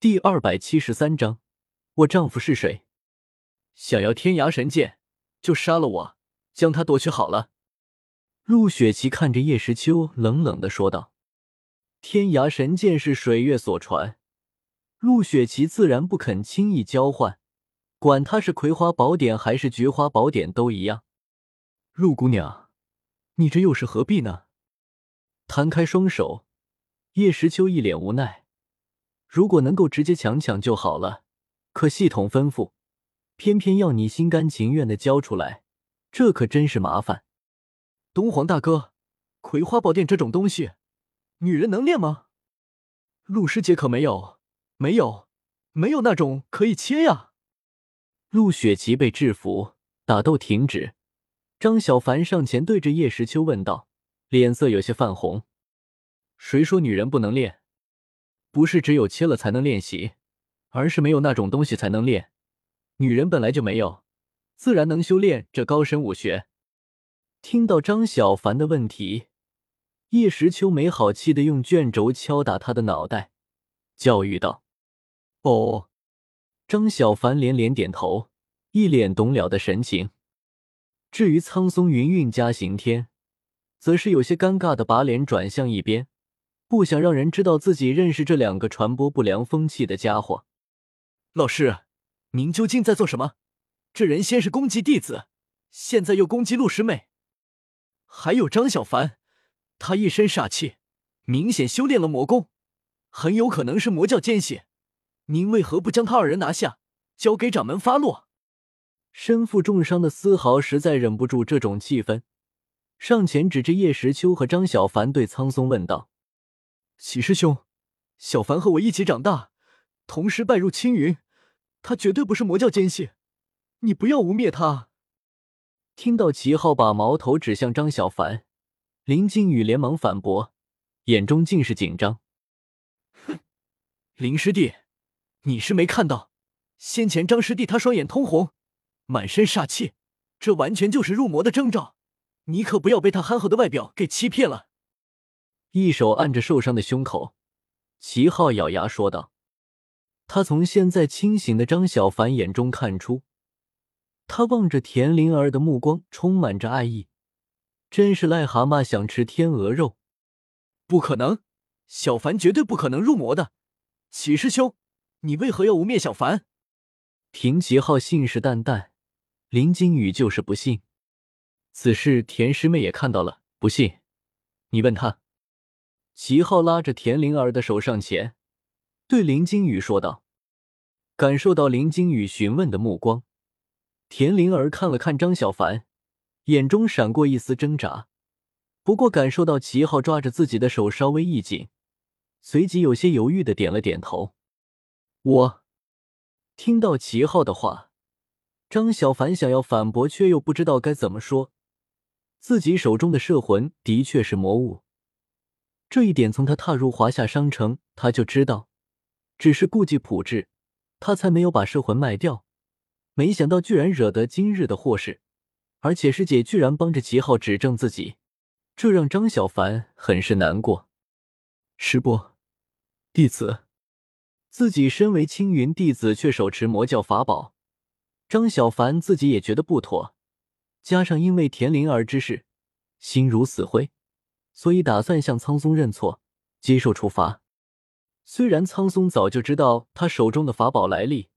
第二百七十三章，我丈夫是谁？想要天涯神剑，就杀了我，将他夺去好了。陆雪琪看着叶时秋，冷冷的说道：“天涯神剑是水月所传，陆雪琪自然不肯轻易交换，管他是葵花宝典还是菊花宝典都一样。”陆姑娘，你这又是何必呢？摊开双手，叶时秋一脸无奈。如果能够直接强抢就好了，可系统吩咐，偏偏要你心甘情愿的交出来，这可真是麻烦。东皇大哥，葵花宝殿这种东西，女人能练吗？陆师姐可没有，没有，没有那种可以切呀。陆雪琪被制服，打斗停止。张小凡上前对着叶时秋问道，脸色有些泛红。谁说女人不能练？不是只有切了才能练习，而是没有那种东西才能练。女人本来就没有，自然能修炼这高深武学。听到张小凡的问题，叶时秋没好气的用卷轴敲打他的脑袋，教育道：“哦。”张小凡连连点头，一脸懂了的神情。至于苍松云韵加刑天，则是有些尴尬的把脸转向一边。不想让人知道自己认识这两个传播不良风气的家伙。老师，您究竟在做什么？这人先是攻击弟子，现在又攻击陆师妹，还有张小凡，他一身煞气，明显修炼了魔功，很有可能是魔教奸细。您为何不将他二人拿下，交给掌门发落？身负重伤的丝毫实在忍不住这种气氛，上前指着叶时秋和张小凡，对苍松问道。齐师兄，小凡和我一起长大，同时拜入青云，他绝对不是魔教奸细，你不要污蔑他。听到齐浩把矛头指向张小凡，林靖宇连忙反驳，眼中尽是紧张。哼，林师弟，你是没看到，先前张师弟他双眼通红，满身煞气，这完全就是入魔的征兆，你可不要被他憨厚的外表给欺骗了。一手按着受伤的胸口，齐浩咬牙说道：“他从现在清醒的张小凡眼中看出，他望着田灵儿的目光充满着爱意，真是癞蛤蟆想吃天鹅肉。不可能，小凡绝对不可能入魔的。齐师兄，你为何要污蔑小凡？”平齐浩信誓旦旦，林金宇就是不信。此事田师妹也看到了，不信，你问他。齐浩拉着田灵儿的手上前，对林金宇说道：“感受到林金宇询问的目光，田灵儿看了看张小凡，眼中闪过一丝挣扎。不过感受到齐浩抓着自己的手稍微一紧，随即有些犹豫的点了点头。”我听到齐浩的话，张小凡想要反驳，却又不知道该怎么说。自己手中的摄魂的确是魔物。这一点从他踏入华夏商城他就知道，只是顾忌朴质，他才没有把摄魂卖掉。没想到居然惹得今日的祸事，而且师姐居然帮着齐浩指证自己，这让张小凡很是难过。师伯，弟子，自己身为青云弟子却手持魔教法宝，张小凡自己也觉得不妥，加上因为田灵儿之事，心如死灰。所以打算向苍松认错，接受处罚。虽然苍松早就知道他手中的法宝来历，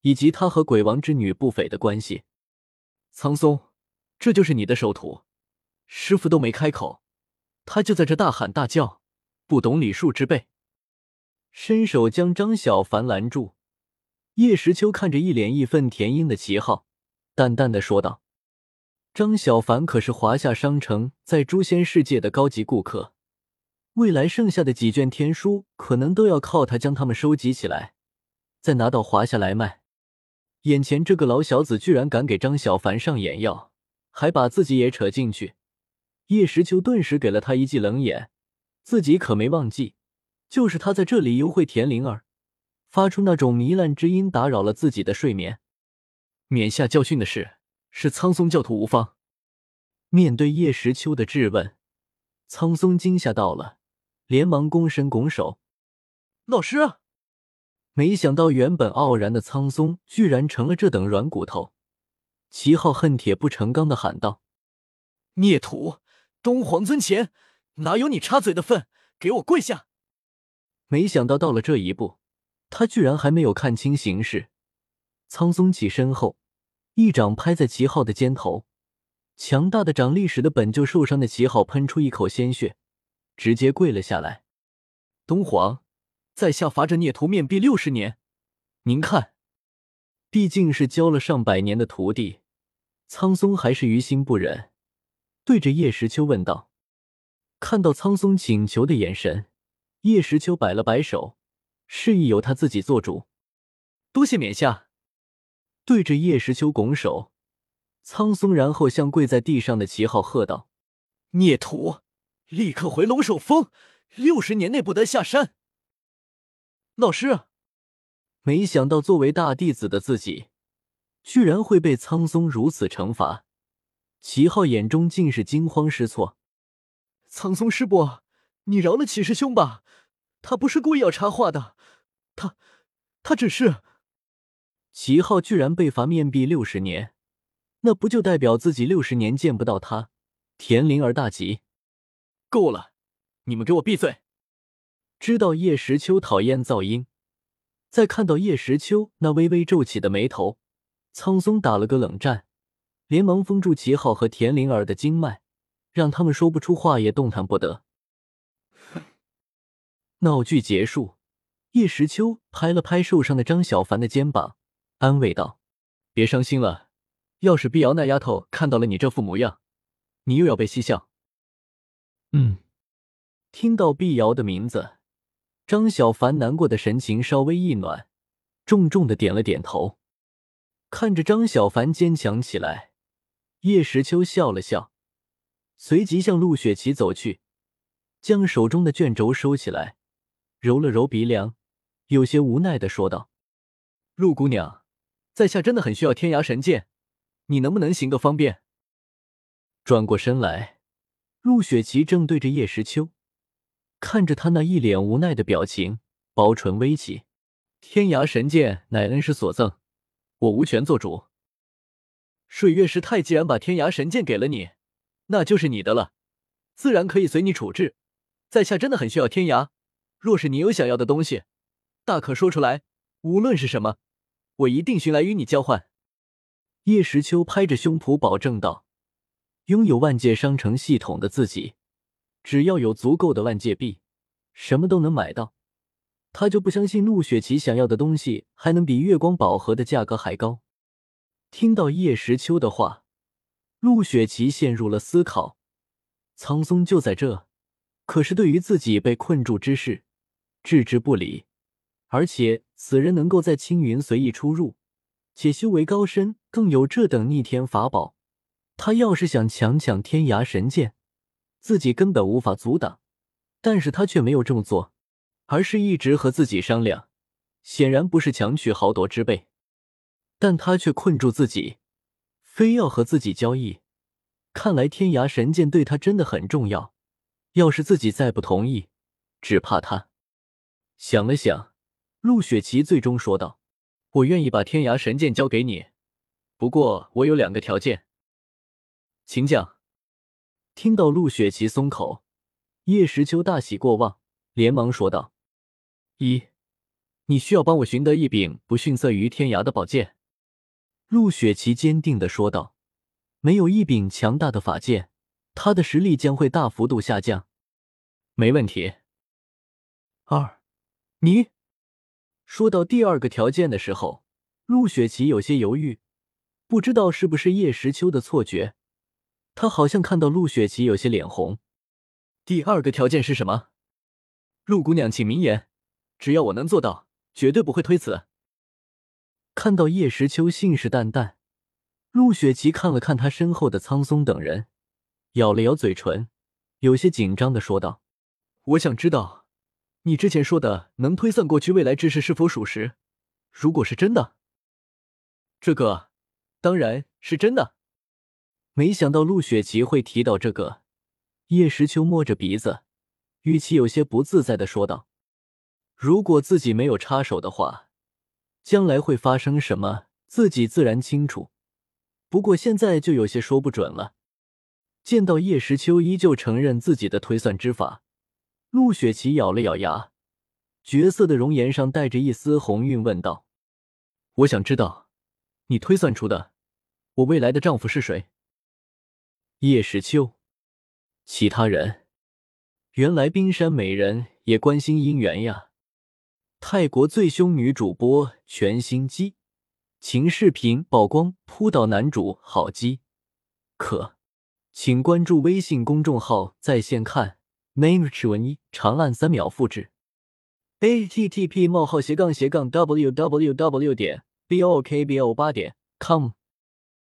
以及他和鬼王之女不菲的关系。苍松，这就是你的首徒。师傅都没开口，他就在这大喊大叫，不懂礼数之辈。伸手将张小凡拦住。叶时秋看着一脸义愤填膺的齐浩，淡淡的说道。张小凡可是华夏商城在诛仙世界的高级顾客，未来剩下的几卷天书可能都要靠他将他们收集起来，再拿到华夏来卖。眼前这个老小子居然敢给张小凡上眼药，还把自己也扯进去。叶时秋顿时给了他一记冷眼，自己可没忘记，就是他在这里幽会田灵儿，发出那种糜烂之音，打扰了自己的睡眠，免下教训的事。是苍松教徒无方。面对叶时秋的质问，苍松惊吓到了，连忙躬身拱手：“老师，没想到原本傲然的苍松，居然成了这等软骨头。齐昊恨铁不成钢的喊道：“孽徒，东皇尊前哪有你插嘴的份？给我跪下！”没想到到了这一步，他居然还没有看清形势。苍松起身后，一掌拍在齐昊的肩头，强大的掌力使得本就受伤的齐昊喷出一口鲜血，直接跪了下来。东皇，在下罚这孽徒面壁六十年，您看。毕竟是教了上百年的徒弟，苍松还是于心不忍，对着叶时秋问道：“看到苍松请求的眼神，叶时秋摆了摆手，示意由他自己做主。多谢冕下。”对着叶时秋拱手，苍松然后向跪在地上的齐昊喝道：“孽徒，立刻回龙首峰，六十年内不得下山。”老师。没想到，作为大弟子的自己，居然会被苍松如此惩罚。齐昊眼中尽是惊慌失措。苍松师伯，你饶了齐师兄吧，他不是故意要插话的，他，他只是……齐昊居然被罚面壁六十年，那不就代表自己六十年见不到他？田灵儿大急，够了，你们给我闭嘴！知道叶时秋讨厌噪音。再看到叶时秋那微微皱起的眉头，苍松打了个冷战，连忙封住齐昊和田灵儿的经脉，让他们说不出话，也动弹不得。闹剧结束，叶时秋拍了拍受伤的张小凡的肩膀，安慰道：“别伤心了，要是碧瑶那丫头看到了你这副模样，你又要被嬉笑。”嗯，听到碧瑶的名字。张小凡难过的神情稍微一暖，重重的点了点头。看着张小凡坚强起来，叶时秋笑了笑，随即向陆雪琪走去，将手中的卷轴收起来，揉了揉鼻梁，有些无奈的说道：“陆姑娘，在下真的很需要天涯神剑，你能不能行个方便？”转过身来，陆雪琪正对着叶时秋。看着他那一脸无奈的表情，薄唇微起。天涯神剑乃恩师所赠，我无权做主。水月师太既然把天涯神剑给了你，那就是你的了，自然可以随你处置。在下真的很需要天涯，若是你有想要的东西，大可说出来，无论是什么，我一定寻来与你交换。叶时秋拍着胸脯保证道：“拥有万界商城系统的自己。”只要有足够的万界币，什么都能买到。他就不相信陆雪琪想要的东西还能比月光宝盒的价格还高。听到叶时秋的话，陆雪琪陷入了思考。苍松就在这，可是对于自己被困住之事置之不理，而且此人能够在青云随意出入，且修为高深，更有这等逆天法宝。他要是想强抢天涯神剑，自己根本无法阻挡，但是他却没有这么做，而是一直和自己商量，显然不是强取豪夺之辈，但他却困住自己，非要和自己交易。看来天涯神剑对他真的很重要，要是自己再不同意，只怕他……想了想，陆雪琪最终说道：“我愿意把天涯神剑交给你，不过我有两个条件，请讲。”听到陆雪琪松口，叶时秋大喜过望，连忙说道：“一，你需要帮我寻得一柄不逊色于天涯的宝剑。”陆雪琪坚定的说道：“没有一柄强大的法剑，他的实力将会大幅度下降。”没问题。二，你说到第二个条件的时候，陆雪琪有些犹豫，不知道是不是叶时秋的错觉。他好像看到陆雪琪有些脸红。第二个条件是什么？陆姑娘，请明言。只要我能做到，绝对不会推辞。看到叶时秋信誓旦旦，陆雪琪看了看他身后的苍松等人，咬了咬嘴唇，有些紧张的说道：“我想知道，你之前说的能推算过去未来之事是否属实？如果是真的，这个当然是真的。”没想到陆雪琪会提到这个，叶时秋摸着鼻子，语气有些不自在的说道：“如果自己没有插手的话，将来会发生什么，自己自然清楚。不过现在就有些说不准了。见到叶时秋依旧承认自己的推算之法，陆雪琪咬了咬牙，绝色的容颜上带着一丝红晕，问道：“我想知道，你推算出的我未来的丈夫是谁？”叶时秋，其他人，原来冰山美人也关心姻缘呀。泰国最凶女主播全新机，情视频曝光扑倒男主好机，可。请关注微信公众号在线看，name 文一长按三秒复制，a t t p: 冒号斜杠斜杠 w w w. 点 b o k b o 八点 com。